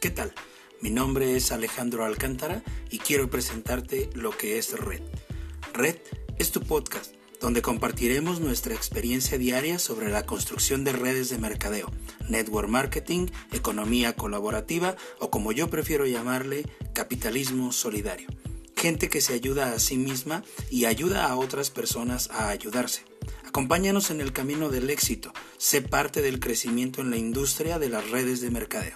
¿Qué tal? Mi nombre es Alejandro Alcántara y quiero presentarte lo que es Red. Red es tu podcast donde compartiremos nuestra experiencia diaria sobre la construcción de redes de mercadeo, network marketing, economía colaborativa o como yo prefiero llamarle, capitalismo solidario. Gente que se ayuda a sí misma y ayuda a otras personas a ayudarse. Acompáñanos en el camino del éxito, sé parte del crecimiento en la industria de las redes de mercadeo.